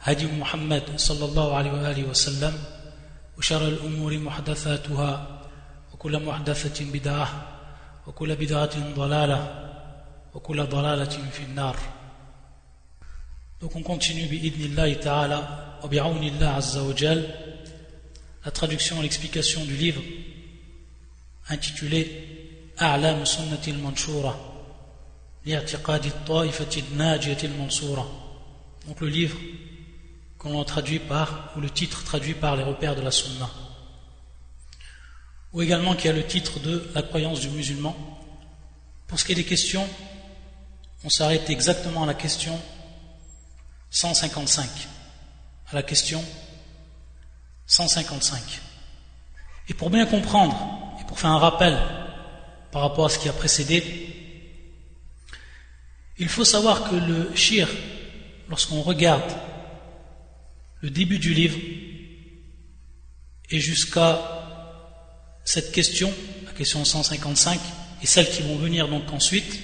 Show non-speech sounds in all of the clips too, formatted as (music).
هدي محمد صلى الله عليه وآله وسلم وشر الأمور محدثاتها وكل محدثة بدعة وكل بدعة ضلالة وكل ضلالة في النار Donc on continue bi'idnillahi ta'ala wa bi'awnillah azza wa jal la traduction et l'explication du livre intitulé A'lam sunnati al-manshura li'atiqadi at-ta'ifati an-najiyati al-mansura donc le livre qu'on traduit par ou le titre traduit par les repères de la sunna ou également qui a le titre de la croyance du musulman pour ce qui est des questions on s'arrête exactement à la question 155. À la question 155. Et pour bien comprendre, et pour faire un rappel par rapport à ce qui a précédé, il faut savoir que le shir, lorsqu'on regarde le début du livre et jusqu'à cette question, la question 155, et celles qui vont venir donc ensuite,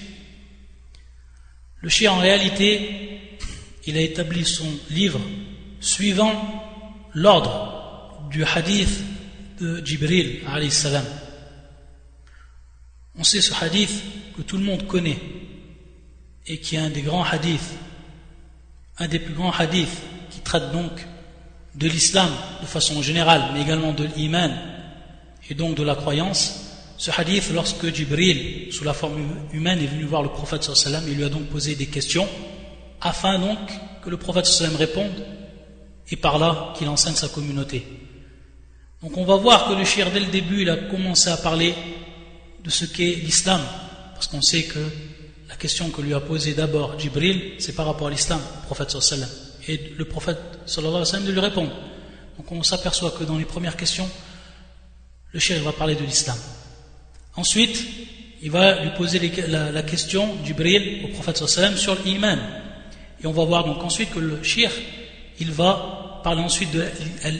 le shir en réalité il a établi son livre suivant l'ordre du hadith de Jibril salam. On sait ce hadith que tout le monde connaît et qui est un des grands hadiths, un des plus grands hadiths qui traite donc de l'islam de façon générale, mais également de l'iman et donc de la croyance. Ce hadith, lorsque Jibril, sous la forme humaine, est venu voir le prophète sallam, il lui a donc posé des questions afin donc que le prophète sallam réponde et par là qu'il enseigne sa communauté. Donc on va voir que le shir dès le début il a commencé à parler de ce qu'est l'islam parce qu'on sait que la question que lui a posée d'abord Jibril c'est par rapport à l'islam, le prophète sallam et le prophète sallallahu alayhi wa lui répondre. Donc on s'aperçoit que dans les premières questions le shir va parler de l'islam. Ensuite, il va lui poser la, question, Jibril, au prophète sallam sur l'iman, et on va voir donc ensuite que le shir, il va parler ensuite de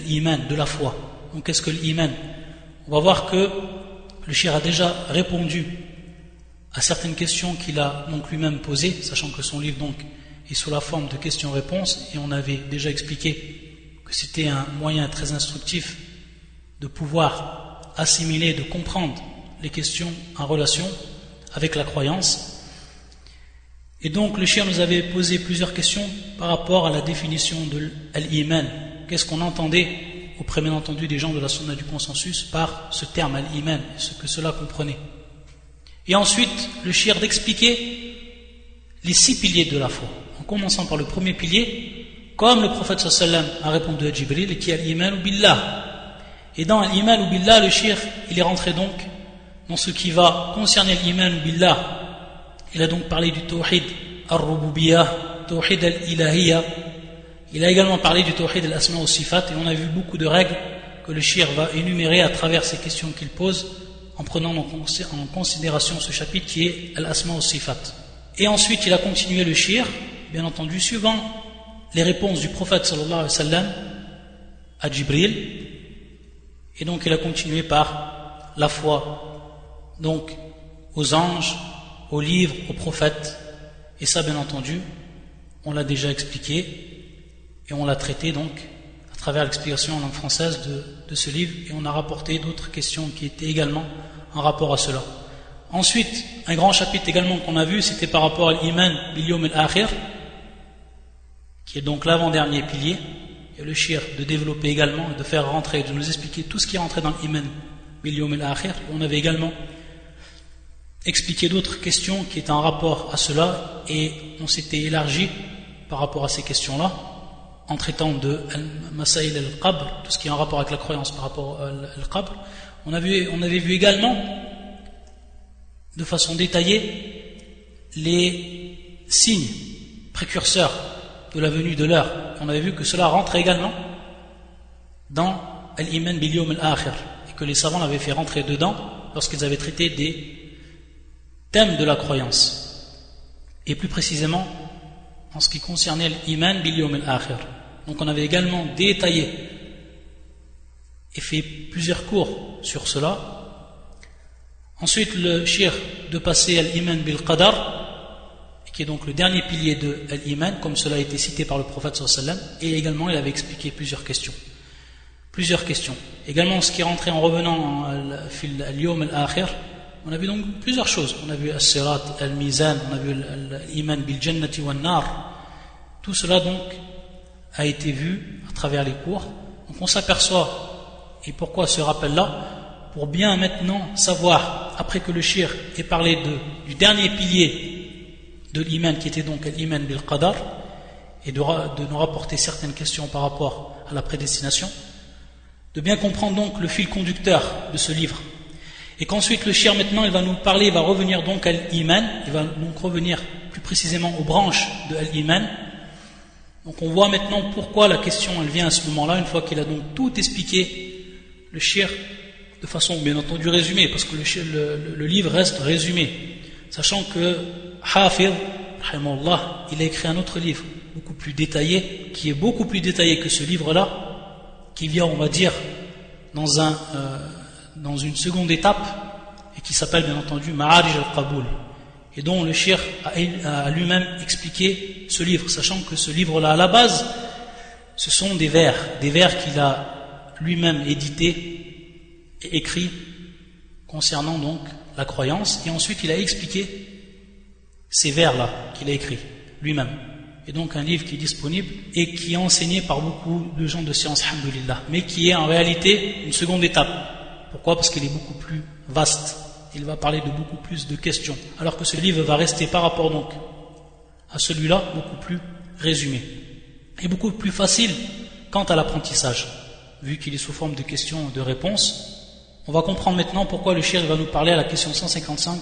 l'iman, de la foi. Donc qu'est-ce que l'iman? On va voir que le shir a déjà répondu à certaines questions qu'il a donc lui-même posées, sachant que son livre donc est sous la forme de questions-réponses, et on avait déjà expliqué que c'était un moyen très instructif de pouvoir assimiler, de comprendre les questions en relation avec la croyance. Et donc le chien nous avait posé plusieurs questions par rapport à la définition de l'iman. Qu'est-ce qu'on entendait, au premier entendu des gens de la sunna du consensus, par ce terme al-iman, ce que cela comprenait. Et ensuite, le chien d'expliquer les six piliers de la foi, commençant par le premier pilier, comme le prophète sallam a répondu à Jibril, qui est al-iman ou billah. Et dans al-iman ou billah, le shir, il est rentré donc dans ce qui va concerner l'iman ou billah, il a donc parlé du tawhid al-rububiyah, tawhid al-ilahiyah. Il a également parlé du tawhid al-asma au sifat et on a vu beaucoup de règles que le shir va énumérer à travers ces questions qu'il pose en prenant en considération ce chapitre qui est al-asma sifat. Et ensuite il a continué le shir, bien entendu, suivant les réponses du prophète sallallahu alayhi wa à Jibril. Et donc il a continué par la foi, donc aux anges, aux livres, aux prophètes. Et ça, bien entendu, on l'a déjà expliqué et on l'a traité donc à travers l'explication en langue française de, ce livre et on a rapporté d'autres questions qui étaient également en rapport à cela. Ensuite, un grand chapitre également qu'on a vu, c'était par rapport à l'iman bilium al-akhir, qui est donc l'avant-dernier pilier, et le shir de développer également, de faire rentrer, de nous expliquer tout ce qui est rentré dans l'iman bilium al-akhir. On avait également expliquer d'autres questions qui étaient en rapport à cela et on s'était élargi par rapport à ces questions-là en traitant de Masail al-Qabr, tout ce qui est en rapport avec la croyance par rapport al-Qabr. On, avait, on avait vu également de façon détaillée les signes précurseurs de la venue de l'heure. On avait vu que cela rentre également dans Al-Iman bil al-Akhir et que les savants l'avaient fait rentrer dedans lorsqu'ils avaient traité des thèmes de la croyance. Et plus précisément en ce qui concernait l'Iman bil al-Akhir. Donc on avait également détaillé et fait plusieurs cours sur cela. Ensuite, le shir de passer à l'iman bil qadar, qui est donc le dernier pilier de l'iman, comme cela a été cité par le prophète sallam, et également il avait expliqué plusieurs questions. Plusieurs questions. Également, ce qui est rentré en revenant à l'yom al-akhir, on a vu donc plusieurs choses. On a vu as-sirat, al-mizan, on a vu l'iman bil jannati wa nar. Tout cela donc a été vu à travers les cours. Donc on s'aperçoit et pourquoi ce rappel-là? Pour bien maintenant savoir, après que le shir ait parlé du dernier pilier de l'iman, qui était donc l'iman bil qadar, et de, de nous rapporter certaines questions par rapport à la prédestination, de bien comprendre donc le fil conducteur de ce livre. Et qu'ensuite le shir maintenant il va nous parler, il va revenir donc à l'iman, il va donc revenir plus précisément aux branches de l'iman. Donc on voit maintenant pourquoi la question elle vient à ce moment-là, une fois qu'il a donc tout expliqué le shir de façon bien entendu résumée, parce que le, livre reste résumé, sachant que Hafid, il a écrit un autre livre, beaucoup plus détaillé, qui est beaucoup plus détaillé que ce livre-là, qui vient, on va dire, dans, un, euh, dans une seconde étape, et qui s'appelle bien entendu Ma'arij al-Qaboul, et dont le shir a, lui-même expliqué ce livre, sachant que ce livre-là, à la base, ce sont des vers, des vers qu'il a lui-même édité et écrit concernant donc la croyance, et ensuite il a expliqué ces vers-là qu'il a écrits lui-même. Et donc un livre qui est disponible et qui est enseigné par beaucoup de gens de science, alhamdoulilah, mais qui est en réalité une seconde étape. Pourquoi? Parce qu'il est beaucoup plus vaste. Il va parler de beaucoup plus de questions. Alors que ce livre va rester par rapport donc à celui-là beaucoup plus résumé. Et beaucoup plus facile quant à l'apprentissage vu qu'il est sous forme de questions et de réponses, on va comprendre maintenant pourquoi le shir va nous parler à la question 155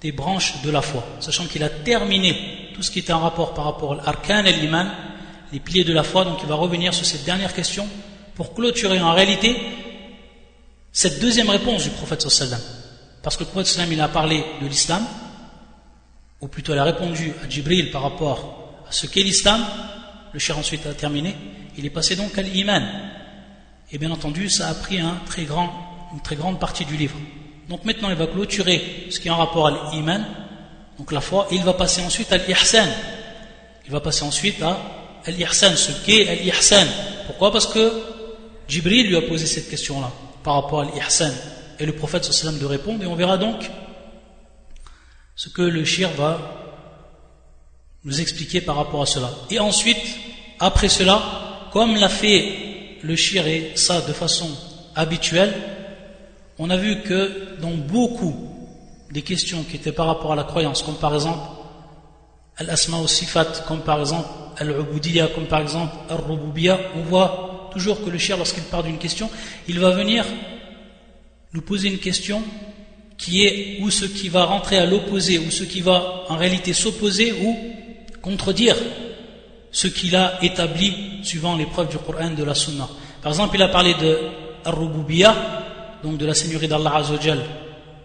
des branches de la foi, sachant qu'il a terminé tout ce qui était en rapport par rapport à l'arkan et l'iman, les piliers de la foi, donc il va revenir sur cette dernière question pour clôturer en réalité cette deuxième réponse du prophète sallam. Parce que le prophète sallam il a parlé de l'islam, ou plutôt il a répondu à Jibril par rapport à ce qu'est l'islam, le cher ensuite a terminé, il est passé donc à l'iman, et bien entendu, ça a pris une très grande partie du livre. Donc maintenant, il va clôturer ce qui est en rapport à l'iman, donc la foi, et il va passer ensuite à l'ihsan. Il va passer ensuite à l'ihsan, ce qu'est l'ihsan. Pourquoi? Parce que Jibril lui a posé cette question-là, par rapport à l'ihsan. Et le prophète sallam de répondre, et on verra donc ce que le shir va nous expliquer par rapport à cela. Et ensuite, après cela, comme l'a fait le shir et ça de façon habituelle, on a vu que dans beaucoup des questions qui étaient par rapport à la croyance, comme par exemple al-asma sifat, comme par exemple al-ubudiyya, comme par exemple al-rububiyya, on voit toujours que le shir, lorsqu'il part d'une question, il va venir nous poser une question qui est ou ce qui va rentrer à l'opposé, ou ce qui va en réalité s'opposer ou contredire ce qu'il a établi suivant les preuves du Coran de la Sunna. Par exemple, il a parlé de Ar-Rububiyya, donc de la Seigneurie d'Allah Azzawajal.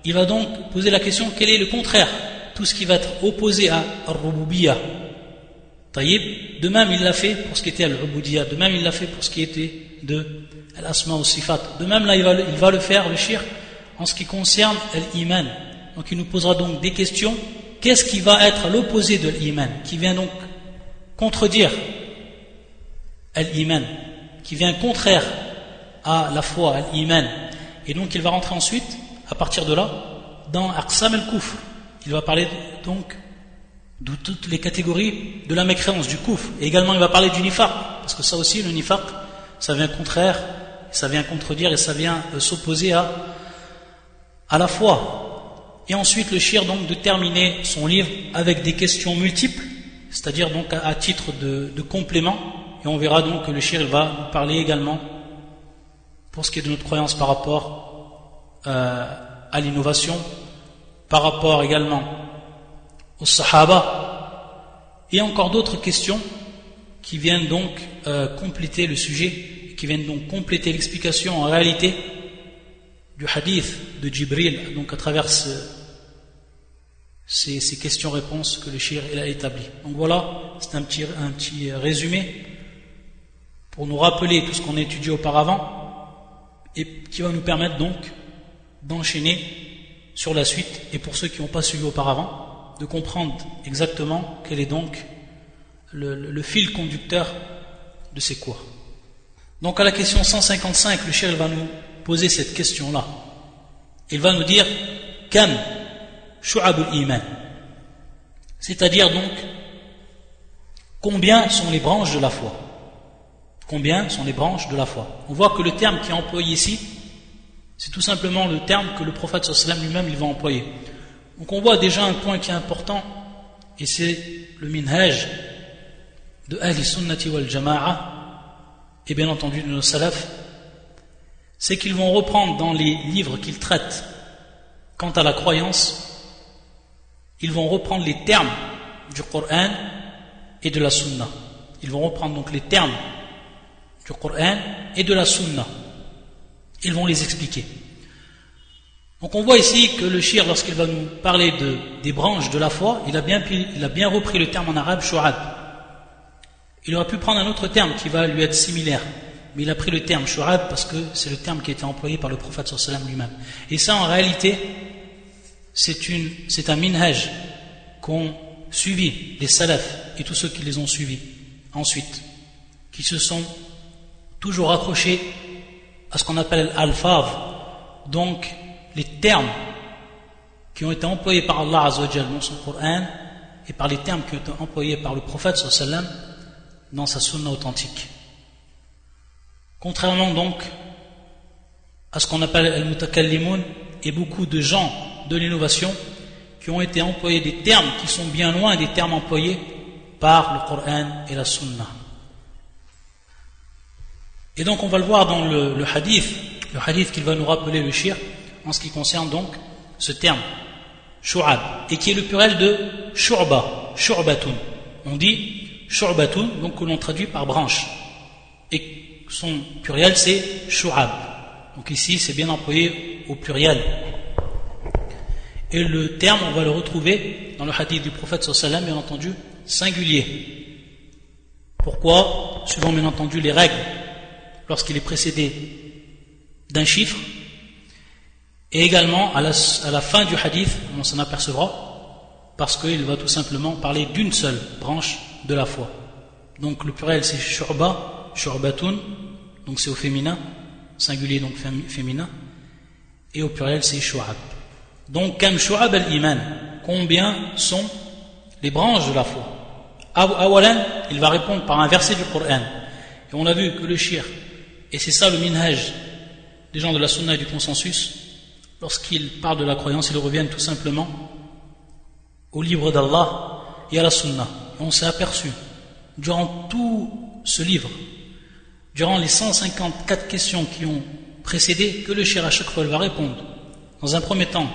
Il va donc poser la question quel est le contraire? Tout ce qui va être opposé à Ar-Rububiyya. De même, il l'a fait pour ce qui était Al-Ubudiyya. De même, il l'a fait pour ce qui était de Al-Asma Sifat. De même, là, il va, il va le faire, le shirk, en ce qui concerne l'iman. Donc, il nous posera donc des questions. Qu'est-ce qui va être l'opposé de l'iman? Qui vient donc contredire l'iman, qui vient contraire à la foi, l'iman? Et donc il va rentrer ensuite, à partir de là, dans Aqsam al-Kufr. Il va parler donc de toutes les catégories de la mécréance, du kufr. Et également il va parler du nifaq, parce que ça aussi, le nifaq, ça vient contraire, ça vient contredire et ça vient euh, s'opposer à, à la foi. Et ensuite le shir donc de terminer son livre avec des questions multiples c'est-à-dire donc à, titre de, complément, et on verra donc que le shir va nous parler également pour ce qui est de notre croyance par rapport euh, à l'innovation, par rapport également aux sahaba, et encore d'autres questions qui viennent donc euh, compléter le sujet, qui viennent donc compléter l'explication en réalité du hadith de Jibril, donc à travers ces, questions-réponses que le shir a établi. Donc voilà, c'est un petit, un petit résumé pour nous rappeler tout ce qu'on a étudié auparavant et qui va nous permettre donc d'enchaîner sur la suite et pour ceux qui n'ont pas suivi auparavant, de comprendre exactement quel est donc le, fil conducteur de ces cours. Donc à la question 155, le shir va nous poser cette question-là. Il va nous dire Kam shu'abul iman? C'est-à-dire donc combien sont les branches de la foi? Combien sont les branches de la foi On voit que le terme qui est employé ici, c'est tout simplement le terme que le prophète lui-même va employer. Donc on voit déjà un point qui est important, et c'est le minhaj de Ahli Sunnati wal Jama'a, et bien entendu de nos salafs, c'est qu'ils vont reprendre dans les livres qu'ils traitent quant à la croyance, ils vont reprendre les termes du Coran et de la Sunna. Ils vont reprendre donc les termes du Coran et de la Sunna. Ils vont les expliquer. Donc on voit ici que le shir, lorsqu'il va nous parler de, des branches de la foi, il a, bien, il a bien repris le terme en arabe shu'ab. Il aurait pu prendre un autre terme qui va lui être similaire, mais il a pris le terme shu'ab parce que c'est le terme qui a été employé par le prophète sallam lui-même. Et ça, en réalité, c'est un minhaj qu'ont suivi les salafs et tous ceux qui les ont suivis ensuite, qui se sont toujours accrochés à ce qu'on appelle al-fav, donc les termes qui ont été employés par Allah dans son Coran et par les termes qui ont été employés par le prophète sallam dans sa sunna authentique. Contrairement donc à ce qu'on appelle al-mutakallimun et beaucoup de gens de l'innovation qui ont été employés des termes qui sont bien loin des termes employés par le Coran et la sunna. Et donc on va le voir dans le, hadith, le hadith qu'il va nous rappeler le shir, en ce qui concerne donc ce terme, shu'ab, et qui est le pluriel de shurba, shurbatun. On dit shurbatun, donc que l'on traduit par branche. Et son pluriel c'est shu'ab. Donc ici c'est bien employé au pluriel. Et le terme, on va le retrouver dans le hadith du prophète sallam, bien entendu, singulier. Pourquoi? Suivant bien entendu les règles lorsqu'il est précédé d'un chiffre, et également à la, fin du hadith, on s'en apercevra, parce qu'il va tout simplement parler d'une seule branche de la foi. Donc le pluriel c'est shurba, shurbatun, donc c'est au féminin, singulier donc féminin, et au pluriel c'est shu'ab. Donc kam shu'ab al-iman, combien sont les branches de la foi? Awalan, il va répondre par un verset du Coran. Et on a vu que le shir et c'est ça le minhaj des gens de la sunna et du consensus. Lorsqu'ils parlent de la croyance, ils reviennent tout simplement au livre d'Allah et à la sunna. Et on s'est aperçu, durant tout ce livre, durant les 154 questions qui ont précédé, que le shir à chaque fois va répondre, dans un premier temps,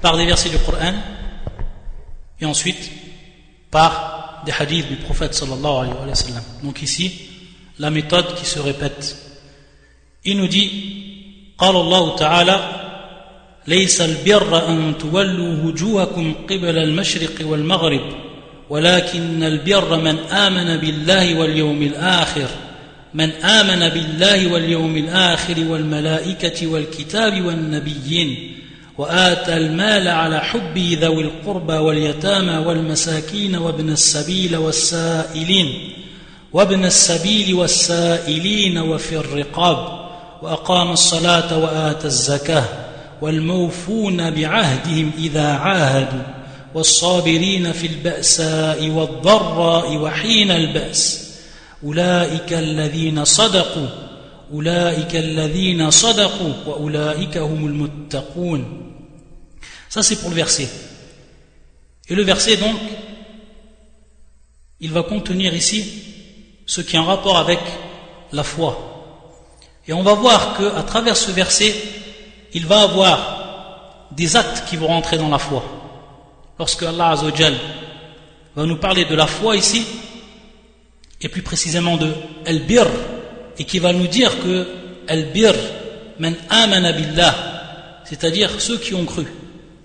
par des versets du Coran, et ensuite par des hadiths du prophète sallallahu alayhi wa sallam. Donc ici, la méthode qui se répète. Il nous dit قال الله تعالى ليس البر أن تولوا وجوهكم قبل المشرق والمغرب ولكن البر من آمن بالله واليوم الآخر من آمن بالله واليوم الآخر والملائكة والكتاب والنبيين وآتى المال على حبه ذوي القربى واليتامى والمساكين وابن السبيل والسائلين وابن السبيل والسائلين وفي الرقاب وأقام الصلاة وآتى الزكاة والموفون بعهدهم إذا عاهدوا والصابرين في البأساء والضراء وحين البأس أولئك الذين صدقوا أولئك الذين صدقوا وأولئك هم المتقون Ça c'est pour le verset. Et le verset donc, il va contenir ici ce qui est en rapport avec la foi. Et on va voir qu'à travers ce verset, il va avoir des actes qui vont rentrer dans la foi. Lorsque Allah Azzawajal va nous parler de la foi ici, et plus précisément de al-bir, et qui va nous dire que al-bir, man amana billah, c'est-à-dire ceux qui ont cru,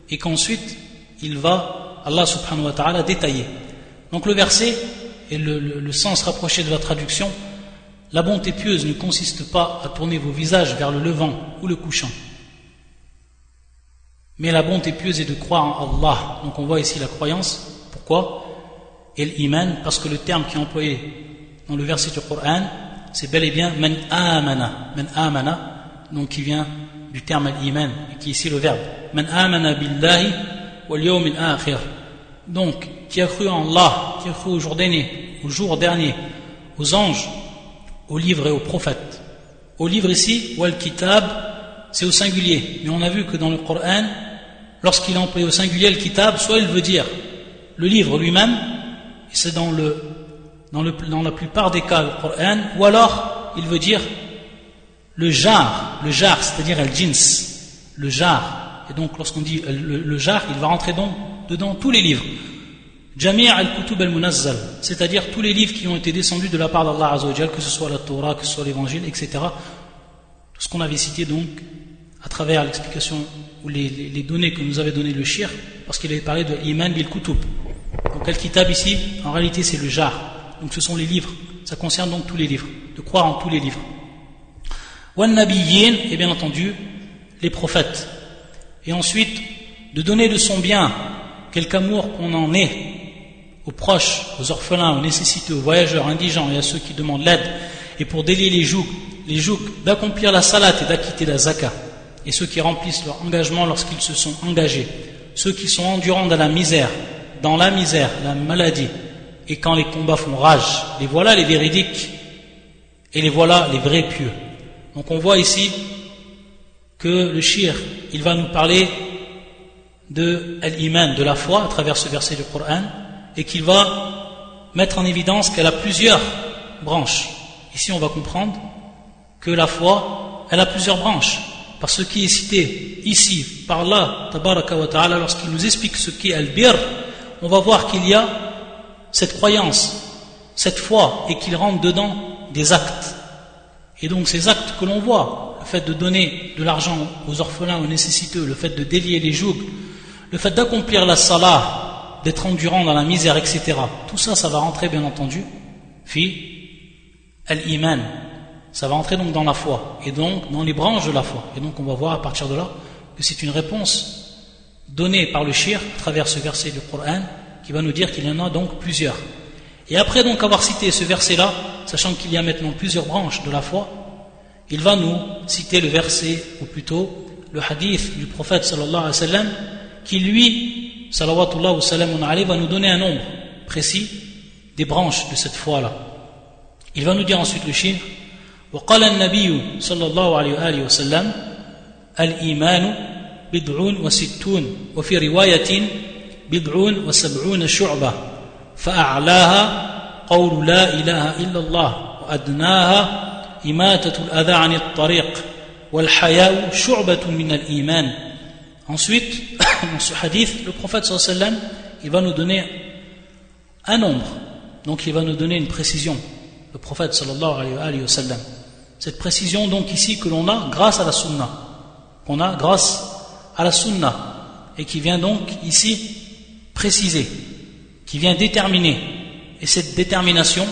et qu'ensuite il va, Allah subhanahu wa ta'ala, détailler. Donc le verset et le, sens rapproché de la traduction, la bonté pieuse ne consiste pas à tourner vos visages vers le levant ou le couchant. Mais la bonté pieuse est de croire en Allah. Donc on voit ici la croyance. Pourquoi? Et l'iman, parce que le terme qui est employé dans le verset du Coran, c'est bel et bien man amana. Man amana, donc qui vient du terme al-iman, qui est ici le verbe. Man amana billahi wal akhir. Donc, qui a cru en Allah, qui a cru au jour dernier, au jour dernier, aux anges, aux livres et aux prophètes. Au livre ici, wal kitab, c'est au singulier. Mais on a vu que dans le Coran, lorsqu'il est employé au singulier, le kitab, soit il veut dire le livre lui-même, et c'est dans, le, dans, le, dans la plupart des cas le Coran, ou alors il veut dire le jar, le jar, c'est-à-dire el jins, le jar. Et donc lorsqu'on dit le, le jar, il va rentrer donc dedans tous les livres. Jami' al-kutub al-munazzal, c'est-à-dire tous les livres qui ont été descendus de la part d'Allah Azzawajal, que ce soit la Torah, que ce soit l'évangile, etc. Tout ce qu'on avait cité donc à travers l'explication ou les, données que nous avait donné le shir, parce qu'il avait parlé de l'iman bil kutub. Donc al-kitab ici, en réalité c'est le jar. Donc ce sont les livres. Ça concerne donc tous les livres, de croire en tous les livres? Wan nabiyyin, et bien entendu, les prophètes. Et ensuite, de donner de son bien, quelque amour qu'on en ait aux proches, aux orphelins, aux nécessités, aux voyageurs, indigents et à ceux qui demandent l'aide, et pour délier les jougs, les jougs d'accomplir la salat et d'acquitter la zakat, et ceux qui remplissent leur engagement lorsqu'ils se sont engagés, ceux qui sont endurants dans la misère, dans la misère, la maladie, et quand les combats font rage, les voilà les véridiques, et les voilà les vrais pieux. Donc on voit ici que le shir, il va nous parler de l'iman, de la foi, à travers ce verset du Coran, et qu'il va mettre en évidence qu'elle a plusieurs branches. Ici, on va comprendre que la foi, elle a plusieurs branches. Par ce qui est cité ici, par là, tabaraka wa ta'ala, lorsqu'il nous explique ce qu'est al-bir, on va voir qu'il y a cette croyance, cette foi, et qu'il rentre dedans des actes. Et donc ces actes que l'on voit, le fait de donner de l'argent aux orphelins, aux nécessiteux, le fait de délier les jougs, le fait d'accomplir la salah, d'être endurant dans la misère, etc. Tout ça, ça va rentrer, bien entendu, fi al-iman. Ça va rentrer donc dans la foi, et donc dans les branches de la foi. Et donc on va voir à partir de là que c'est une réponse donnée par le shir à travers ce verset du Coran qui va nous dire qu'il y en a donc plusieurs. Et après donc avoir cité ce verset-là, sachant qu'il y a maintenant plusieurs branches de la foi, il va nous citer le verset, ou plutôt le hadith du prophète sallallahu alayhi wa sallam, qui lui salawatullah wa salamun alayhi, va nous donner un nombre précis des branches de cette foi-là. Il va nous dire ensuite le chiffre وقال النبي صلى الله عليه وآله وسلم الإيمان بدعون وستون وفي رواية بدعون وسبعون شعبة فأعلاها قول لا إله إلا الله وأدناها إماتة الأذى عن الطريق والحياء شعبة من الإيمان Ensuite, (coughs) dans ce hadith, le prophète sallam, il va nous donner un nombre. Donc il va nous donner une précision. Le prophète sallallahu alayhi wa sallam. Cette précision donc ici que l'on a grâce à la sunna. Qu'on a grâce à la sunna. Et qui vient donc ici préciser. Qui vient déterminer. Et cette détermination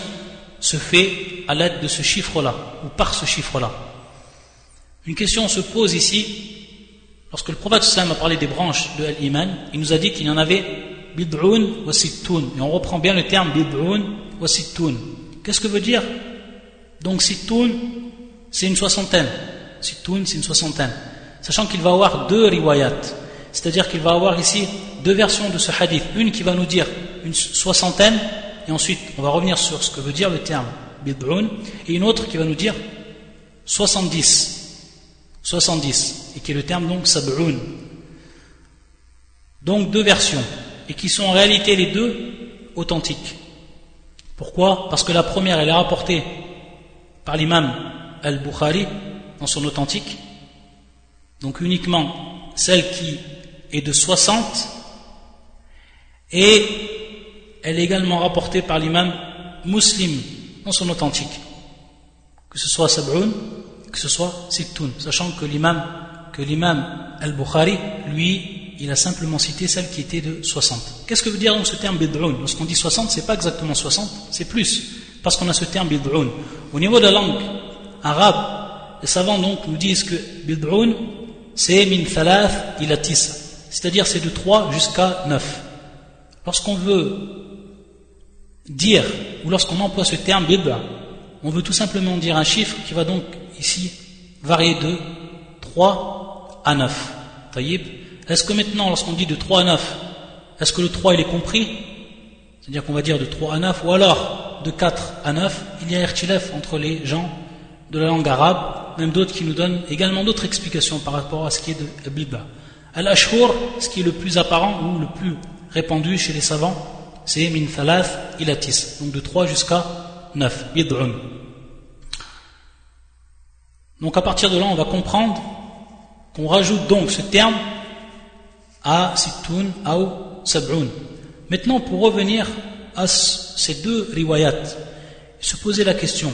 se fait à l'aide de ce chiffre-là. Ou par ce chiffre-là. Une question se pose ici Lorsque le prophète a parlé des branches de l'iman, il nous a dit qu'il y en avait bid'un wa sittoun. Et on reprend bien le terme bid'un wa sittoun. Qu'est-ce que veut dire? Donc sittoun, c'est une soixantaine. Sittoun, c'est une soixantaine. Sachant qu'il va avoir deux riwayat. C'est-à-dire qu'il va avoir ici deux versions de ce hadith. Une qui va nous dire une soixantaine, et ensuite on va revenir sur ce que veut dire le terme bid'un, et une autre qui va nous dire 70. 70, et qui est le terme donc sab'un. Donc deux versions, et qui sont en réalité les deux authentiques. Pourquoi? Parce que la première, elle est rapportée par l'imam al-Bukhari dans son authentique, donc uniquement celle qui est de 60, et elle est également rapportée par l'imam Muslim non sont authentiques. Que ce soit Sab'un, que ce soit Sittoun, sachant que l'imam, que l'imam al-Bukhari, lui, il a simplement cité celle qui était de 60. Qu'est-ce que veut dire donc ce terme bid'un? Lorsqu'on dit 60, c'est pas exactement 60, c'est plus, parce qu'on a ce terme bid'un. Au niveau de la langue arabe, les savants donc nous disent que bid'un, c'est min thalath ila c'est-à-dire c'est de 3 jusqu'à 9. Lorsqu'on veut dire, ou lorsqu'on emploie ce terme bid'a, on veut tout simplement dire un chiffre qui va donc ici varier de 3 à 9. Est-ce que maintenant, lorsqu'on dit de 3 à 9, est-ce que le 3 il est compris? C'est-à-dire qu'on va dire de 3 à 9, ou alors de 4 à 9, il y a irtilef entre les gens de la langue arabe, même d'autres qui nous donnent également d'autres explications par rapport à ce qui est de Bid'a. Al-Ashhur, ce qui est le plus apparent ou le plus répandu chez les savants, c'est min thalath ilatis, donc de 3 jusqu'à 9, bid'un. Donc à partir de là, on va comprendre qu'on rajoute donc ce terme à situn ou sab'un. Maintenant, pour revenir à ces deux riwayat, se poser la question,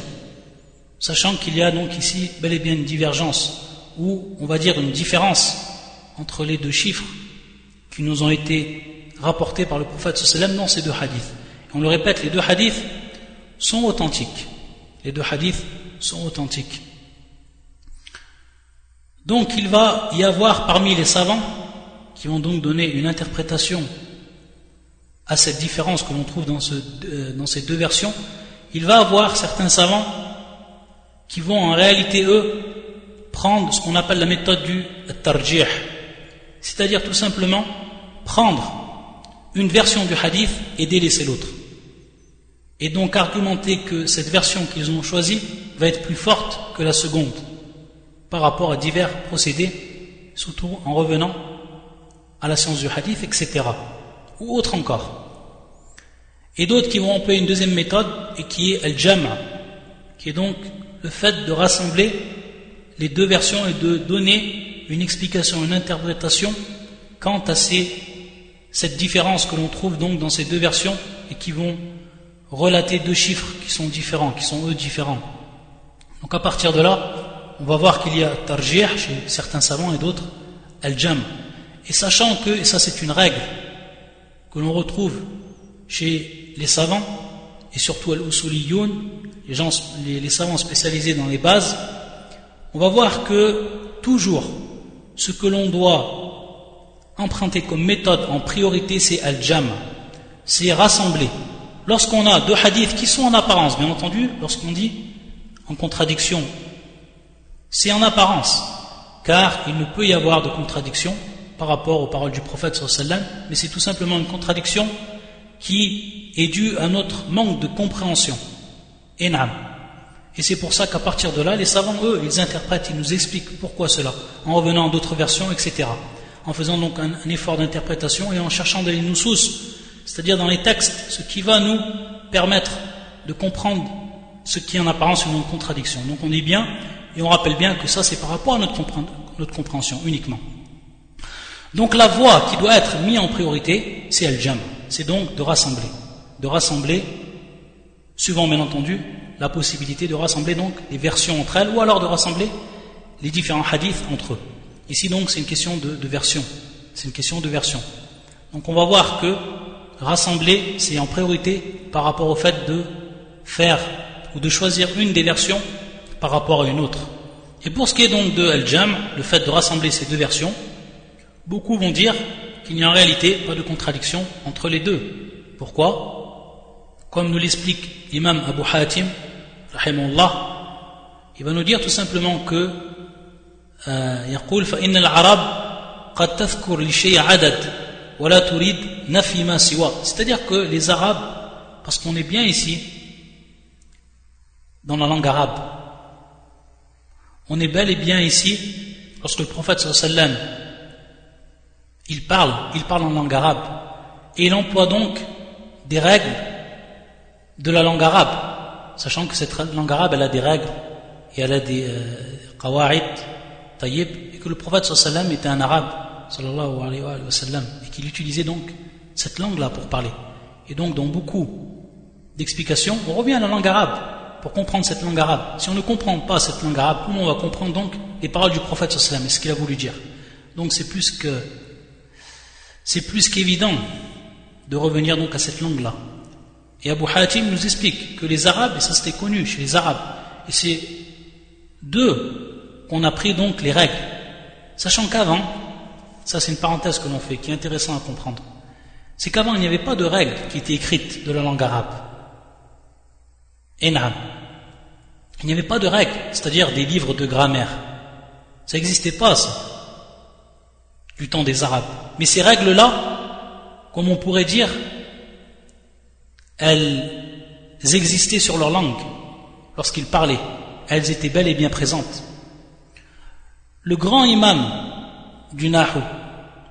sachant qu'il y a donc ici bel et bien une divergence, ou on va dire une différence entre les deux chiffres qui nous ont été rapportés par le prophète dans ces deux hadiths. on le répète, les deux hadiths sont authentiques. Les deux hadiths sont authentiques. Donc il va y avoir parmi les savants qui vont donc donner une interprétation à cette différence que l'on trouve dans, euh, ces deux versions, il va avoir certains savants qui vont en réalité, eux, prendre ce qu'on appelle la méthode du tarjih, c'est-à-dire tout simplement prendre une version du hadith et délaisser l'autre. Et donc argumenter que cette version qu'ils ont choisie va être plus forte que la seconde par rapport à divers procédés, surtout en revenant à la science du hadith, etc. Ou autre encore. Et d'autres qui vont employer une deuxième méthode et qui est al-jam', qui est donc le fait de rassembler les deux versions et de donner une explication, une interprétation quant à cette différence que l'on trouve donc dans ces deux versions et qui vont relater deux chiffres qui sont différents, qui sont eux différents. Donc à partir de là, on va voir qu'il y a tarjih chez certains savants et d'autres al-jam. Et sachant que, et ça c'est une règle que l'on retrouve chez les savants, et surtout al-usuliyoun, les, gens, les, savants spécialisés dans les bases, on va voir que toujours ce que l'on doit emprunter comme méthode en priorité, c'est al-jam, c'est rassembler. Lorsqu'on a deux hadiths qui sont en apparence, bien entendu, lorsqu'on dit en contradiction c'est en apparence, car il ne peut y avoir de contradiction par rapport aux paroles du prophète sallam, mais c'est tout simplement une contradiction qui est due à notre manque de compréhension. Enam. Et c'est pour ça qu'à partir de là, les savants, eux, ils interprètent, ils nous expliquent pourquoi cela, en revenant à d'autres versions, etc. En faisant donc un, effort d'interprétation et en cherchant des nousous, c'est-à-dire dans les textes, ce qui va nous permettre de comprendre ce qui est en apparence une contradiction. Donc on dit bien et on rappelle bien que ça, c'est par rapport à notre, compréhension uniquement. Donc la voie qui doit être mise en priorité, c'est al-jam. C'est donc de rassembler. De rassembler, suivant bien entendu la possibilité de rassembler donc les versions entre elles, ou alors de rassembler les différents hadiths entre eux. Ici donc c'est une question de, de version. C'est une question de version. Donc on va voir que rassembler, c'est en priorité par rapport au fait de faire ou de choisir une des versions par rapport à une autre. Et pour ce qui est donc de Al-Jam, le fait de rassembler ces deux versions, beaucoup vont dire qu'il n'y a en réalité pas de contradiction entre les deux. Pourquoi? Comme nous l'explique l'imam Abu Hatim, il va nous dire tout simplement que c'est-à-dire que les arabes parce qu'on est bien ici dans la langue arabe on est bel et bien ici, lorsque le prophète sallam, il parle, il parle en langue arabe, et il emploie donc des règles de la langue arabe, sachant que cette langue arabe, elle a des règles, et elle a des euh, qawa'id, tayyib, et que le prophète sallam était un arabe, sallallahu wa sallam, et qu'il utilisait donc cette langue-là pour parler. Et donc, dans beaucoup d'explications, on revient à la langue arabe, pour comprendre cette langue arabe. Si on ne comprend pas cette langue arabe, comment on va comprendre donc les paroles du prophète sallam? Et ce qu'il a voulu dire? Donc c'est plus que c'est plus qu'évident de revenir donc à cette langue-là. Et Abu Hatim nous explique que les Arabes, et ça c'était connu chez les Arabes, et c'est d'eux qu'on a pris donc les règles. Sachant qu'avant, ça c'est une parenthèse que l'on fait, qui est intéressant à comprendre, c'est qu'avant il n'y avait pas de règles qui étaient écrites de la langue arabe. Enam. Il n'y avait pas de règles, c'est-à-dire des livres de grammaire. Ça n'existait pas, ça, du temps des Arabes. Mais ces règles-là, comme on pourrait dire, elles existaient sur leur langue lorsqu'ils parlaient. Elles étaient bel et bien présentes. Le grand imam du Nahu,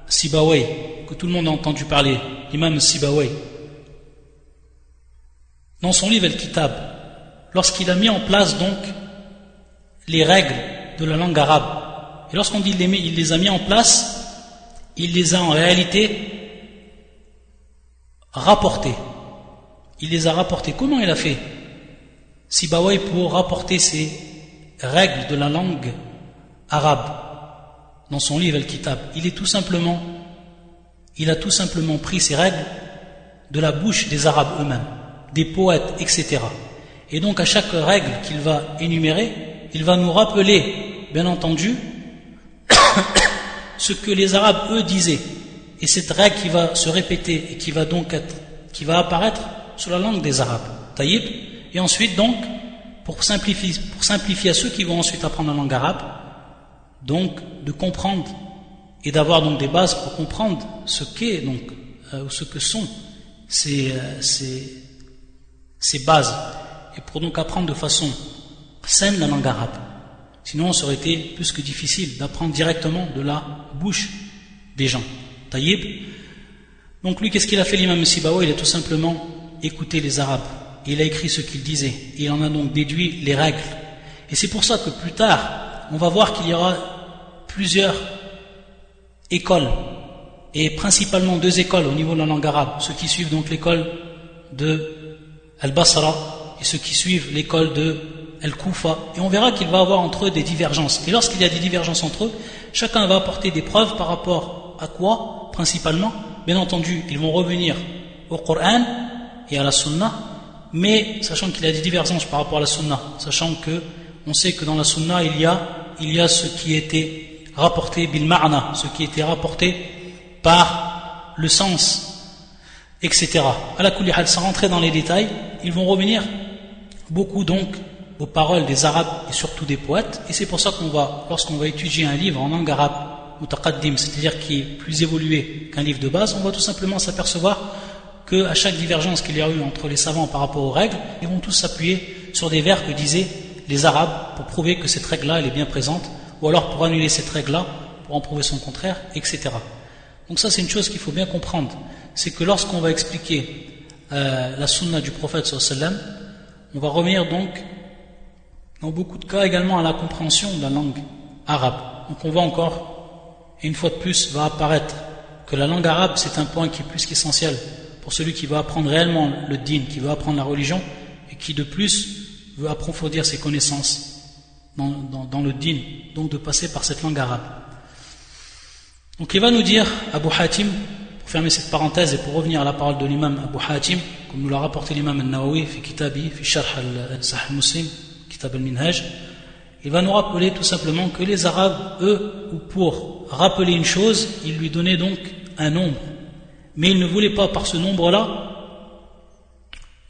Sibaway, que tout le monde a entendu parler, l'imam Sibaway, dans son livre El-Kitab, lorsqu'il a mis en place donc les règles de la langue arabe, et lorsqu'on dit il les a mis en place, il les a en réalité rapportés. Il les a rapportés. Comment il a fait Sibawai pour rapporter ces règles de la langue arabe dans son livre Al-Kitab? Il est tout simplement, il a tout simplement pris ces règles de la bouche des Arabes eux-mêmes, des poètes, etc. Et donc à chaque règle qu'il va énumérer, il va nous rappeler, bien entendu, (coughs) ce que les Arabes eux disaient. Et cette règle qui va se répéter et qui va donc être, qui va apparaître sur la langue des Arabes. Taïb. Et ensuite donc, pour simplifier, pour simplifier à ceux qui vont ensuite apprendre la langue arabe, donc de comprendre et d'avoir donc des bases pour comprendre ce qu'est donc euh, ce que sont ces, euh, ces, ces bases et pour donc apprendre de façon saine la langue arabe. Sinon, ça aurait été plus que difficile d'apprendre directement de la bouche des gens. Taïb. Donc lui, qu'est-ce qu'il a fait l'imam Sibawa? Il a tout simplement écouté les Arabes. Il a écrit ce qu'ils disaient. Il en a donc déduit les règles. Et c'est pour ça que plus tard, on va voir qu'il y aura plusieurs écoles. Et principalement deux écoles au niveau de la langue arabe. Ceux qui suivent donc l'école de Al-Basra et ceux qui suivent l'école de Al-Kufa, et on verra qu'il va avoir entre eux des divergences. Et lorsqu'il y a des divergences entre eux, chacun va apporter des preuves par rapport à quoi, principalement Bien entendu, ils vont revenir au Coran et à la Sunna, mais sachant qu'il y a des divergences par rapport à la Sunna, sachant que on sait que dans la Sunna il y a, il y a ce qui était rapporté bil ma'na, ce qui était rapporté par le sens, etc. À la sans rentrer dans les détails, ils vont revenir beaucoup donc aux paroles des Arabes et surtout des poètes. Et c'est pour ça qu'on va, lorsqu'on va étudier un livre en langue arabe, mutaqaddim, c'est-à-dire qui est plus évolué qu'un livre de base, on va tout simplement s'apercevoir qu'à chaque divergence qu'il y a eu entre les savants par rapport aux règles, ils vont tous s'appuyer sur des vers que disaient les Arabes pour prouver que cette règle-là, elle est bien présente, ou alors pour annuler cette règle-là, pour en prouver son contraire, etc. Donc ça, c'est une chose qu'il faut bien comprendre. C'est que lorsqu'on va expliquer euh, la sunna du prophète sallallahu on va revenir donc dans beaucoup de cas également à la compréhension de la langue arabe. Donc on voit encore, et une fois de plus, va apparaître que la langue arabe, c'est un point qui est plus qu'essentiel pour celui qui veut apprendre réellement le din, qui veut apprendre la religion, et qui de plus veut approfondir ses connaissances dans, le din, donc de passer par cette langue arabe. Donc il va nous dire, Abu Hatim, fermer cette parenthèse et pour revenir à la parole de l'imam Abu Hatim, comme nous l'a rapporté l'imam al-Nawawi, fi kitabi, fi sharh al-sahih muslim, il va nous rappeler tout simplement que les Arabes, eux, ou pour rappeler une chose, ils lui donnaient donc un nombre. Mais ils ne voulaient pas, par ce nombre-là,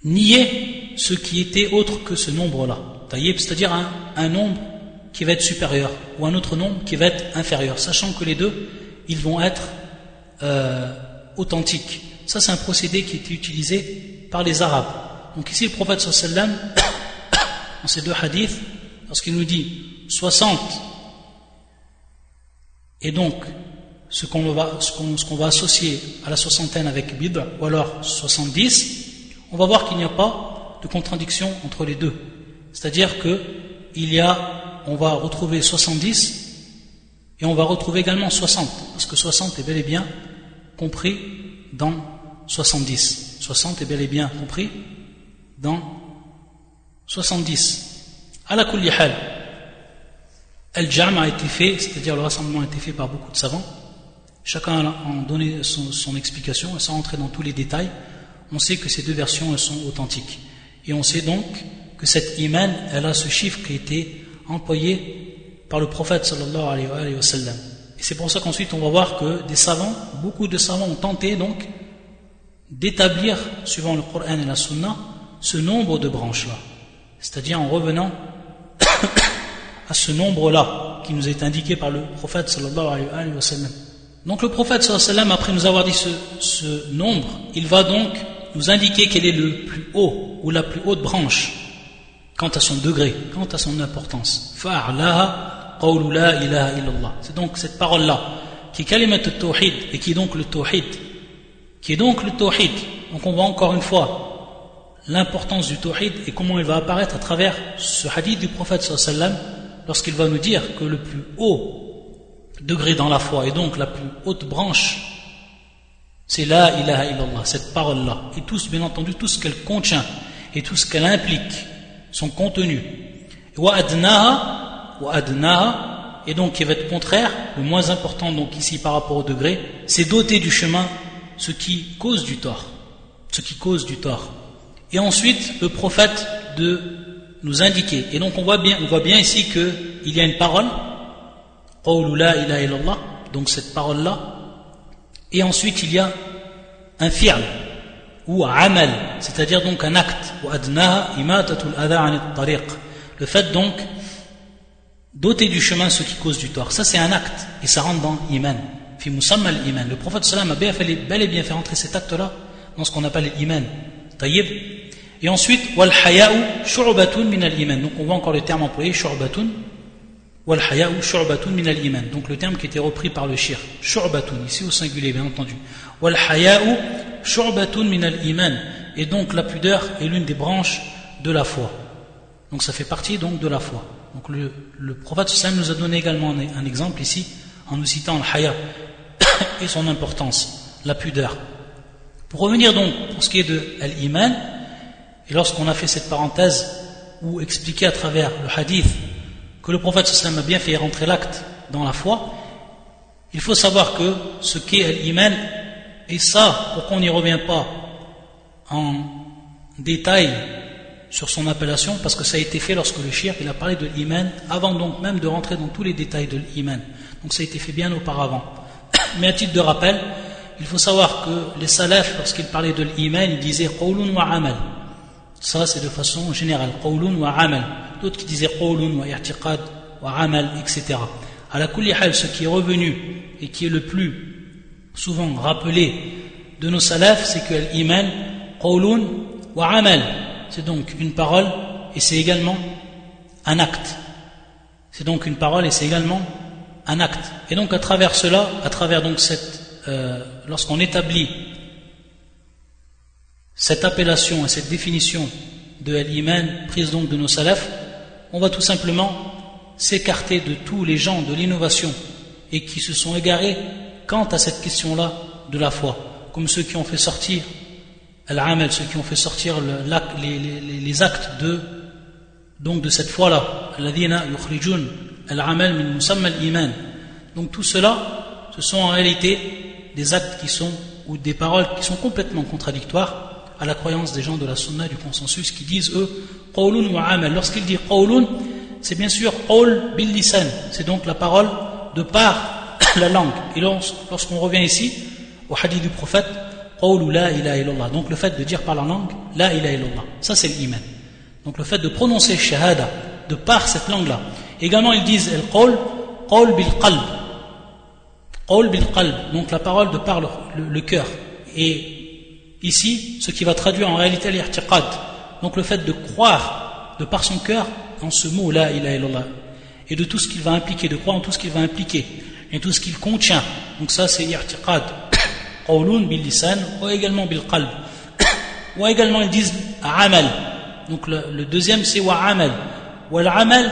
nier ce qui était autre que ce nombre-là. C'est-à-dire un, nombre qui va être supérieur ou un autre nombre qui va être inférieur, sachant que les deux, ils vont être euh, authentiques. Ça, c'est un procédé qui était utilisé par les Arabes. Donc ici, le prophète sallallahu (coughs) dans ces deux hadiths, lorsqu'il nous dit 60, et donc ce qu'on va, associer à la soixantaine avec bid, ou alors 70, on va voir qu'il n'y a pas de contradiction entre les deux. C'est-à-dire que il y a, on va retrouver 70 et on va retrouver également 60, parce que 60 est bel et bien compris dans 70. 60 est bel et bien compris dans 70. À la hal, Al-Jam a été fait, c'est-à-dire le rassemblement a été fait par beaucoup de savants. Chacun a donné son, explication, sans entrer dans tous les détails, on sait que ces deux versions sont authentiques. Et on sait donc que cette iman, elle a ce chiffre qui a été employé par le prophète sallallahu. Et c'est pour ça qu'ensuite on va voir que des savants, beaucoup de savants ont tenté donc d'établir, suivant le Coran et la Sunna, ce nombre de branches-là. C'est-à-dire en revenant (coughs) à ce nombre-là qui nous est indiqué par le prophète sallallahu alayhi wa sallam. Donc le prophète sallallahu alayhi wa après nous avoir dit ce, nombre, il va donc nous indiquer quel est le plus haut ou la plus haute branche quant à son degré, quant à son importance. C'est donc cette parole-là qui est kalimat tawhid et qui est donc le tawhid, qui donc le tawhid. Donc on voit encore une fois l'importance du tawhid et comment il va apparaître à travers ce hadith du prophète sallam lorsqu'il va nous dire que le plus haut degré dans la foi et donc la plus haute branche c'est la ilaha illallah, cette parole-là et tout, bien entendu tout ce qu'elle contient et tout ce qu'elle implique, son contenu. Wa et donc qui va être contraire, le moins important donc ici par rapport au degré, c'est doter du chemin ce qui cause du tort, ce qui cause du tort. Et ensuite, le prophète de nous indiquer. Et donc on voit bien, on voit bien ici qu'il y a une parole, donc cette parole-là, et ensuite il y a un fi'l, ou amal, c'est-à-dire donc un acte, le fait donc d'ôter du chemin ce qui cause du tort. Ça c'est un acte, et ça rentre dans iman. Le prophète sallam a bel et bien fait rentrer cet acte-là dans ce qu'on appelle l'iman. Taïb, et ensuite, wal haya'u shu'batun min al-iman. Donc on voit encore le terme employé, shu'batun. Wal haya'u shu'batun min al-iman. Donc le terme qui était repris par le shir. Shu'batun, ici au singulier, bien entendu. Wal haya'u shu'batun min al-iman. Et donc la pudeur est l'une des branches de la foi. Donc ça fait partie donc de la foi. Donc le, le prophète nous a donné également un, exemple ici, en nous citant le haya (coughs) et son importance, la pudeur. Pour revenir donc pour ce qui est de l'iman, et lorsqu'on a fait cette parenthèse ou expliqué à travers le hadith que le prophète sallam a bien fait rentrer l'acte dans la foi, il faut savoir que ce qu'est l'iman, et ça, pourquoi on n'y revient pas en détail sur son appellation, parce que ça a été fait lorsque le shirk il a parlé de l'iman, avant donc même de rentrer dans tous les détails de l'iman. Donc ça a été fait bien auparavant. (coughs) Mais à titre de rappel, il faut savoir que les salafs, lorsqu'ils parlaient de l'iman, ils disaient qawlun wa amal. Ça, c'est de façon générale. Qawlun wa amal. D'autres qui disaient qawlun wa i'tiqad wa amal, etc. À la hal, ce qui est revenu et qui est le plus souvent rappelé de nos salafs, c'est que l'iman, qawlun wa amal. C'est donc une parole et c'est également un acte. C'est donc une parole et c'est également un acte. Et donc à travers cela, à travers donc cette, euh, lorsqu'on établit cette appellation et cette définition de l'iman prise donc de nos salafs, on va tout simplement s'écarter de tous les gens de l'innovation et qui se sont égarés quant à cette question-là de la foi, comme ceux qui ont fait sortir al ceux qui ont fait sortir les, actes de donc de cette foi-là, Donc tout cela, ce sont en réalité des actes qui sont ou des paroles qui sont complètement contradictoires à la croyance des gens de la sunna du consensus qui disent eux qawlun wa amal. Lorsqu'il dit qawlun c'est bien sûr qawl bil c'est donc la parole de par (coughs) la langue. Et lorsqu'on revient ici au hadith du prophète la ilaha illallah donc le fait de dire par la langue la ilaha illallah ça c'est l'iman. Donc le fait de prononcer shahada de par cette langue là également ils disent el qawl qawl bil qalb. Qawl bil qalb. Donc la parole de par le, cœur. Et Ici, ce qui va traduire en réalité l'irtiqad, donc le fait de croire de par son cœur en ce mot là, ilaha illallah, et de tout ce qu'il va impliquer, de croire en tout ce qu'il va impliquer, et tout ce qu'il contient. Donc ça c'est l'irtiqad, bil lisan, également bil. Ou également ils disent amal. Donc le, deuxième c'est wa amal. Wa amal,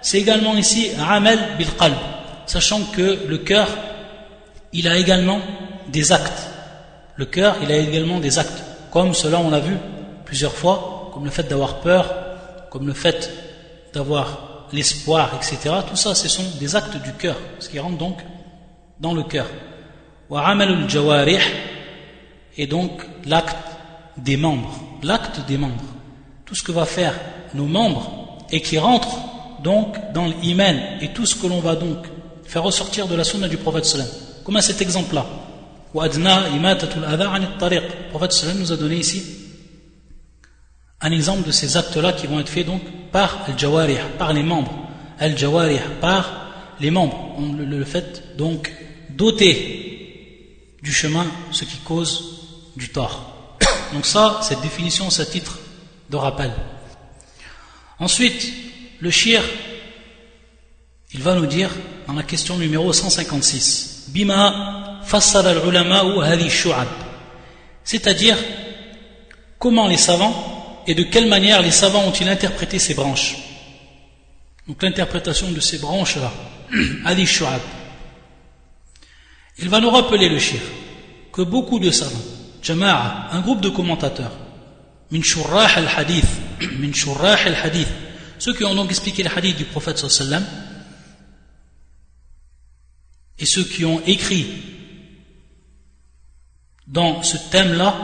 c'est également ici amal bil sachant que le cœur, il a également des actes. Le cœur, il a également des actes, comme cela on l'a vu plusieurs fois, comme le fait d'avoir peur, comme le fait d'avoir l'espoir, etc. Tout ça, ce sont des actes du cœur, ce qui rentre donc dans le cœur. Et donc l'acte des membres. L'acte des membres. Tout ce que va faire nos membres et qui rentre donc dans l'iman et tout ce que l'on va donc faire ressortir de la sunna du prophète sallam. Comme à cet exemple-là. Le prophète sallam nous a donné ici un exemple de ces actes-là qui vont être faits donc par al-jawarih, par les membres. Al-jawarih, par les membres. Le fait donc d'ôter du chemin ce qui cause du tort. Donc ça, cette définition, c'est titre de rappel. Ensuite, le shir, il va nous dire dans la question numéro 156, Bima al-ulama ou shu'ab. C'est-à-dire, comment les savants et de quelle manière les savants ont-ils interprété ces branches? Donc l'interprétation de ces branches-là, (clears throat) hadi shu'ab. Il va nous rappeler le shir beaucoup de savants, jama'a, un groupe de commentateurs, min al-hadith, min al-hadith, ceux qui ont donc expliqué le hadith du prophète sallam, et ceux qui ont écrit dans ce thème-là,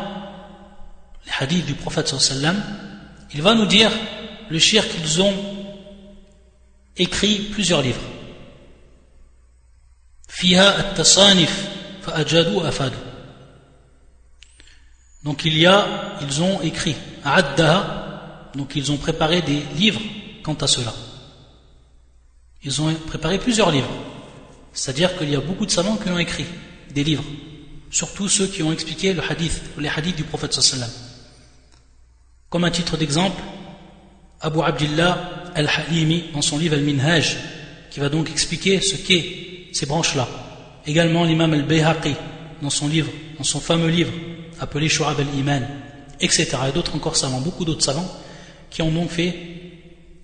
les hadiths du prophète sallam, il va nous dire, le shir qu'ils ont écrit plusieurs livres. Donc il y a, ils ont écrit donc ils ont préparé des livres quant à cela. Ils ont préparé plusieurs livres. C'est-à-dire qu'il y a beaucoup de savants qui ont écrit des livres, surtout ceux qui ont expliqué le hadith, les hadiths du prophète sallam. Comme un titre d'exemple, Abu Abdullah al-Halimi dans son livre Al-Minhaj, qui va donc expliquer ce qu'est ces branches-là. Également l'imam al-Bayhaqi, dans son livre, dans son fameux livre appelé Shu'ab al-Iman, etc. Et d'autres encore savants, beaucoup d'autres savants, qui ont donc fait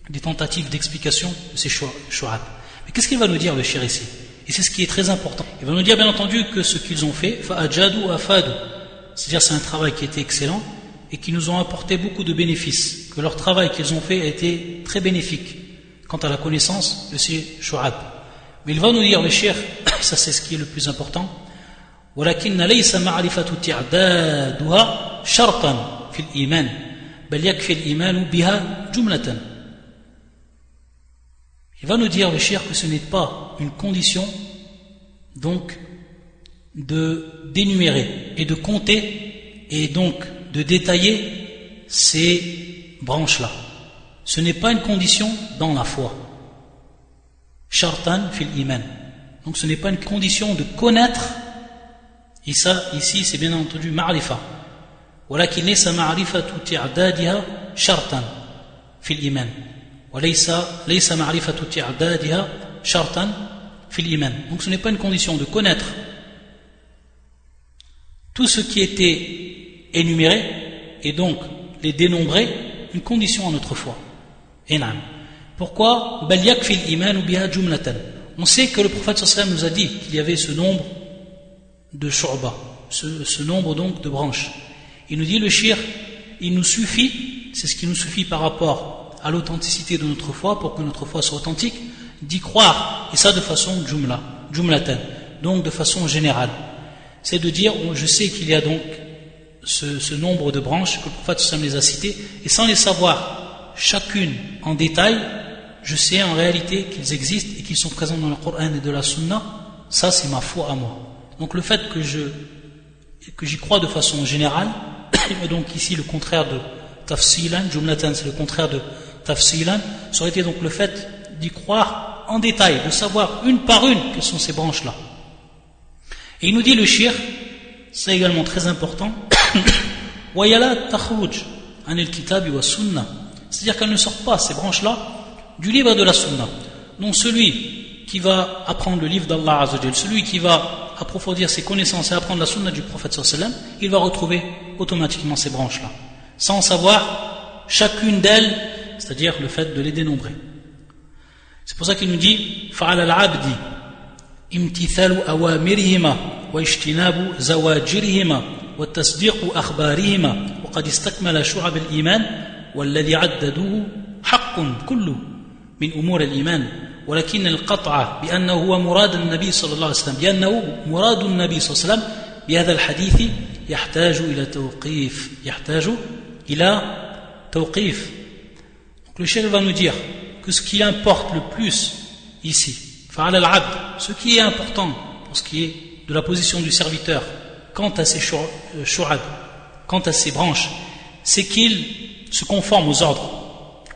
des tentatives d'explication de ces Shu'ab. Mais qu'est-ce qu'il va nous dire le shir ici? Et c'est ce qui est très important. Il va nous dire bien entendu que ce qu'ils ont fait, fa'ajadu afadu, c'est-à-dire c'est un travail qui était excellent et qui nous ont apporté beaucoup de bénéfices, que leur travail qu'ils ont fait a été très bénéfique quant à la connaissance de ces Shu'ab. Mais il va nous dire, le cher, (coughs) ça c'est ce qui est le plus important, ولكن ليس معرفة تعدادها شرطا في الإيمان بل يكفي الإيمان بها جملة Il va nous dire, le cher, que ce n'est pas une condition, donc, de d'énumérer et de compter et donc de détailler ces branches-là. Ce n'est pas une condition dans la foi. Shartan fil iman. Donc ce n'est pas une condition de connaître, et ça ici c'est bien entendu ma'rifa. ولكن ليس معرفة تعدادها شرطا في الإيمان وليس ليس معرفة تعدادها شرطا في الإيمان donc ce n'est pas une condition de connaître tout ce qui était énuméré et donc les dénombrer une condition à notre foi et pourquoi On sait que le prophète sallam nous a dit qu'il y avait ce nombre de shu'ba, ce, nombre donc de branches. Il nous dit le shir, il nous suffit, c'est ce qui nous suffit par rapport à l'authenticité de notre foi, pour que notre foi soit authentique, d'y croire, et ça de façon jumla, jumlatan, donc de façon générale. C'est de dire, je sais qu'il y a donc ce, nombre de branches que le prophète sallam les a citées, et sans les savoir chacune en détail, je sais en réalité qu'ils existent et qu'ils sont présents dans le Coran et de la Sunna, ça c'est ma foi à moi. Donc le fait que je que j'y crois de façon générale, (coughs) et donc ici le contraire de tafsilan, jumlatan c'est le contraire de tafsilan, ça aurait été donc le fait d'y croire en détail, de savoir une par une quelles sont ces branches-là. Et il nous dit le shir, c'est également très important, (coughs) c'est-à-dire qu'elles ne sortent pas, ces branches-là, du livre de la Sunna. Donc celui qui va apprendre le livre d'Allah celui qui va approfondir ses connaissances et apprendre la Sunna du prophète sallam, il va retrouver automatiquement ces branches-là, sans savoir chacune d'elles, c'est-à-dire le fait de les dénombrer. C'est pour ça qu'il nous dit فعلى العبد امتثال أوامرهما واجتناب زواجرهما وتصديق أخبارهما وقد استكمل شعب الإيمان والذي عددوه donc حق كله من أمور الإيمان ولكن القطع بأنه هو مراد النبي صلى الله عليه وسلم بأنه مراد النبي صلى الله عليه وسلم بهذا الحديث يحتاج إلى توقيف يحتاج إلى توقيف le chef va nous dire que ce qui importe le plus ici, ce qui est important pour ce qui est de la position du serviteur quant à ses shurad, euh, quant à ses branches, c'est qu'il se conforme aux ordres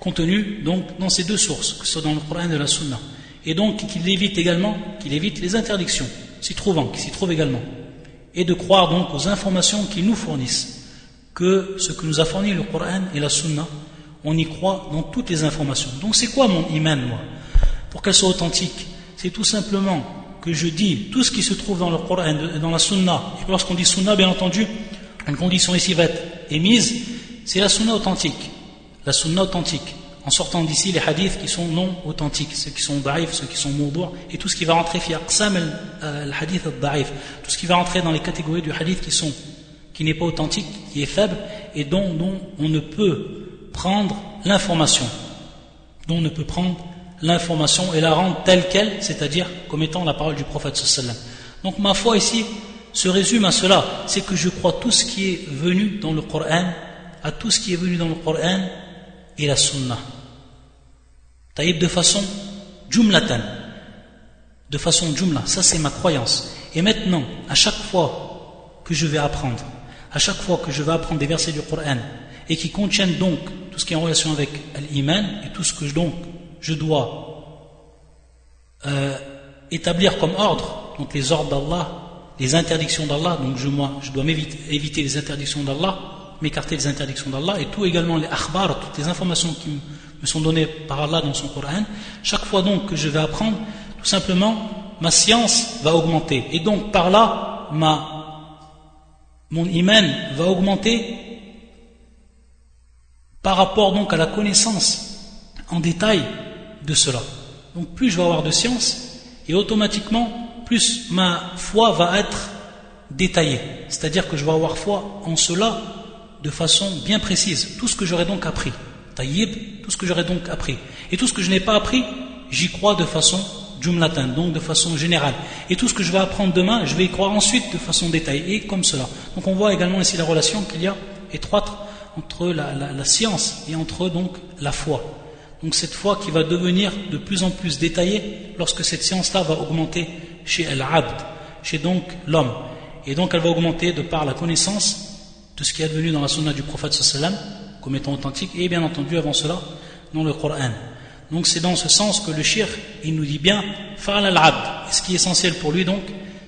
contenus donc dans ces deux sources, que ce soit dans le Coran et la Sunna, et donc qu'il évite également, qu'il évite les interdictions s'y trouvant, qui s'y trouvent également, et de croire donc aux informations qu'ils nous fournissent, que ce que nous a fourni le Coran et la Sunna on y croit dans toutes les informations. Donc c'est quoi mon iman, moi? Pour qu'elle soit authentique, c'est tout simplement que je dis tout ce qui se trouve dans le Coran et dans la Sunna. Et lorsqu'on dit Sunna, bien entendu, une condition ici va être émise, c'est la Sunna authentique. La Sunna authentique. En sortant d'ici les hadiths qui sont non authentiques, ceux qui sont daif, ceux qui sont moudour, et tout ce qui va rentrer fi aqsam al-hadith al-daif, tout ce qui va rentrer dans les catégories du hadith qui sont qui n'est pas authentique, qui est faible, et dont, dont on ne peut prendre l'information, dont on ne peut prendre l'information et la rendre telle qu'elle, c'est-à-dire comme étant la parole du prophète. Donc ma foi ici se résume à cela, c'est que je crois tout ce qui est venu dans le Coran, à tout ce qui est venu dans le Coran et la Sunna. Taïb de façon jumlatan, de façon jumla, ça c'est ma croyance. Et maintenant, à chaque fois que je vais apprendre, à chaque fois que je vais apprendre des versets du Coran et qui contiennent donc tout ce qui est en relation avec l'iman et tout ce que je, donc je dois euh, établir comme ordre, donc les ordres d'Allah, les interdictions d'Allah, donc je, moi, je dois éviter les interdictions d'Allah, m'écarter des interdictions d'Allah, et tout également les akhbar, toutes les informations qui me sont données par Allah dans son Coran. Chaque fois donc que je vais apprendre, tout simplement, ma science va augmenter. Et donc par là, ma, mon iman va augmenter par rapport donc à la connaissance en détail de cela. Donc plus je vais avoir de science, et automatiquement, plus ma foi va être détaillée. C'est-à-dire que je vais avoir foi en cela de façon bien précise. Tout ce que j'aurais donc appris. Taïb, tout ce que j'aurais donc appris. Et tout ce que je n'ai pas appris, j'y crois de façon jumlatan, donc de façon générale. Et tout ce que je vais apprendre demain, je vais y croire ensuite de façon détaillée, et comme cela. Donc on voit également ici la relation qu'il y a étroite entre la, science et entre donc la foi. Donc cette foi qui va devenir de plus en plus détaillée lorsque cette science-là va augmenter chez Al-Abd, chez donc l'homme. Et donc elle va augmenter de par la connaissance de ce qui est devenu dans la sunna du prophète sallam comme étant authentique et bien entendu avant cela dans le Coran. Donc c'est dans ce sens que le shir, il nous dit bien Fa'al al-abd. Ce qui est essentiel pour lui donc,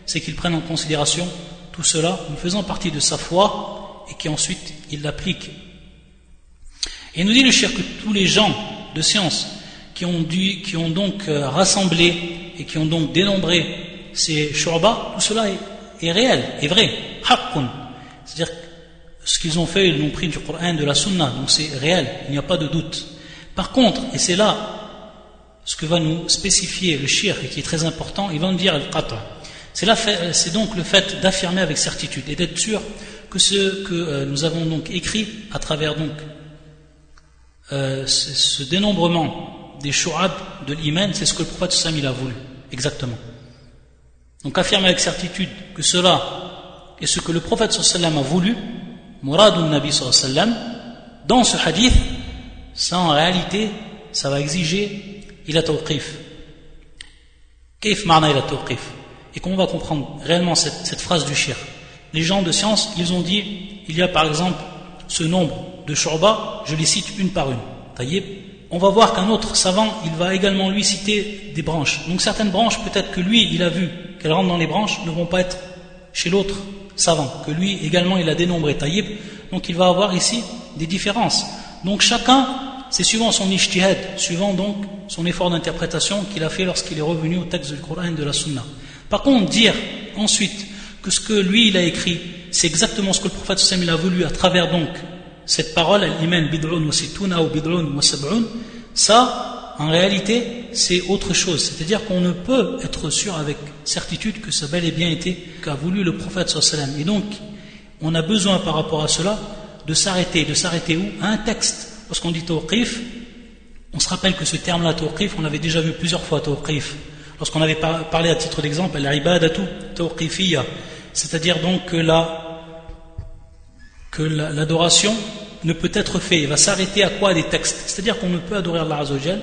c'est qu'il prenne en considération tout cela en faisant partie de sa foi et qui ensuite il l'applique. Et nous dit le cher que tous les gens de science qui ont, qui ont donc euh, rassemblé et qui ont donc dénombré ces shurba, tout cela est, réel, est vrai, haqqun. C'est-à-dire ce qu'ils ont fait, ils l'ont pris du Coran, de la Sunna, donc c'est réel, il n'y a pas de doute. Par contre, et c'est là ce que va nous spécifier le shir et qui est très important, il va nous dire al-qata. C'est donc le fait d'affirmer avec certitude et d'être sûr que ce que euh, nous avons donc écrit à travers donc euh, ce, dénombrement des shu'ab de l'iman, c'est ce que le prophète il a voulu, exactement. Donc affirmer avec certitude que cela est ce que le prophète sallam a voulu, muradun nabi sallam, dans ce hadith, ça en réalité, ça va exiger il a tawqif. Kaif ma'na il a tawqif? Et comment on va comprendre réellement cette, cette phrase du shir? Les gens de science, ils ont dit, il y a par exemple ce nombre de shurba, je les cite une par une. On va voir qu'un autre savant, il va également lui citer des branches. Donc certaines branches, peut-être que lui, il a vu qu'elles rentrent dans les branches, ne vont pas être chez l'autre savant, que lui également il a dénombré taïb. Donc il va avoir ici des différences. Donc chacun, c'est suivant son ijtihad, suivant donc son effort d'interprétation qu'il a fait lorsqu'il est revenu au texte du Coran et de la Sunna. Par contre, dire ensuite que ce que lui il a écrit, c'est exactement ce que le prophète sallam a voulu à travers donc cette parole, al-iman bid'un wa situna ou bid'un wa sab'un, ça, en réalité, c'est autre chose. C'est-à-dire qu'on ne peut être sûr avec certitude que ça bel et bien été qu'a voulu le prophète sallam. Et donc, on a besoin par rapport à cela de s'arrêter. De s'arrêter où? À un texte. Lorsqu'on dit tawqif, On se rappelle que ce terme-là, tawqif, on l'avait déjà vu plusieurs fois, tawqif. Lorsqu'on avait parlé à titre d'exemple, al-ibadatu tawqifiyya. C'est-à-dire donc que la, que l'adoration ne peut être faite, il va s'arrêter à quoi Des textes? C'est-à-dire qu'on ne peut adorer Allah Azzawajal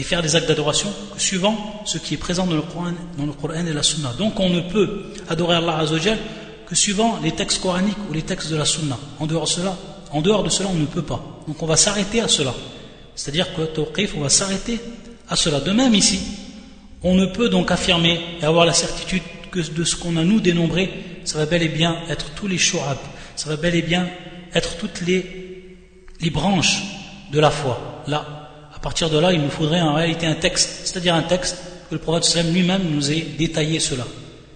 et faire des actes d'adoration suivant ce qui est présent dans le Coran, et la Sunna. Donc on ne peut adorer Allah Azzawajal que suivant les textes coraniques ou les textes de la Sunna. En dehors de cela, en dehors de cela, on ne peut pas. Donc on va s'arrêter à cela. C'est-à-dire que tawqif, on va s'arrêter à cela. De même ici, on ne peut donc affirmer et avoir la certitude que de ce qu'on a nous dénombré, ça va bel et bien être tous les shu'ab, ça va bel et bien être toutes les, les branches de la foi. Là, partir de là, il nous faudrait en réalité un texte, c'est-à-dire un texte que le prophète lui-même nous ait détaillé cela.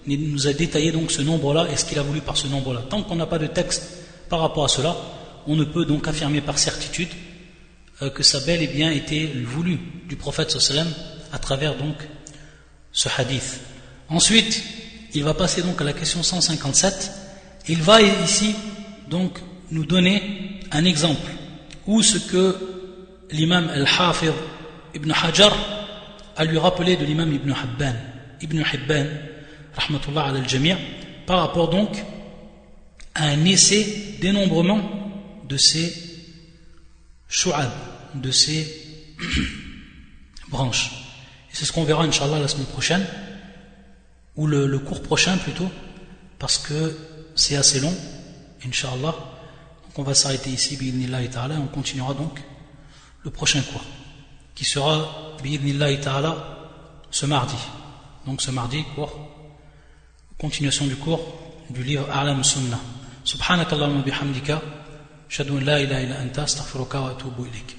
Il nous a détaillé donc ce nombre-là et ce qu'il a voulu par ce nombre-là. Tant qu'on n'a pas de texte par rapport à cela, on ne peut donc affirmer par certitude euh, que ça bel et bien été voulu du prophète à travers donc ce hadith. Ensuite, il va passer donc à la question 157. Il va ici donc nous donner un exemple où ce que l'imam al-Hafid ibn Hajar a lui rappelé de l'imam ibn Hibban, ibn Hibban, rahmatullah al-Jami' par rapport donc à un essai dénombrement de ces shu'ab, de ces (clears throat) branches. Et c'est ce qu'on verra, inshallah, la semaine prochaine, ou le, cours prochain plutôt, parce que c'est assez long, inshallah. Donc on va s'arrêter ici, bi'idnillahi ta'ala, et on continuera donc le prochain cours, qui sera, bi'idnillahi ta'ala, ce mardi. Donc ce mardi, cours, continuation du cours du livre A'lam Sunnah. سبحانك اللهم وبحمدك أشهد أن لا إله إلا أنت أستغفرك وأتوب إليك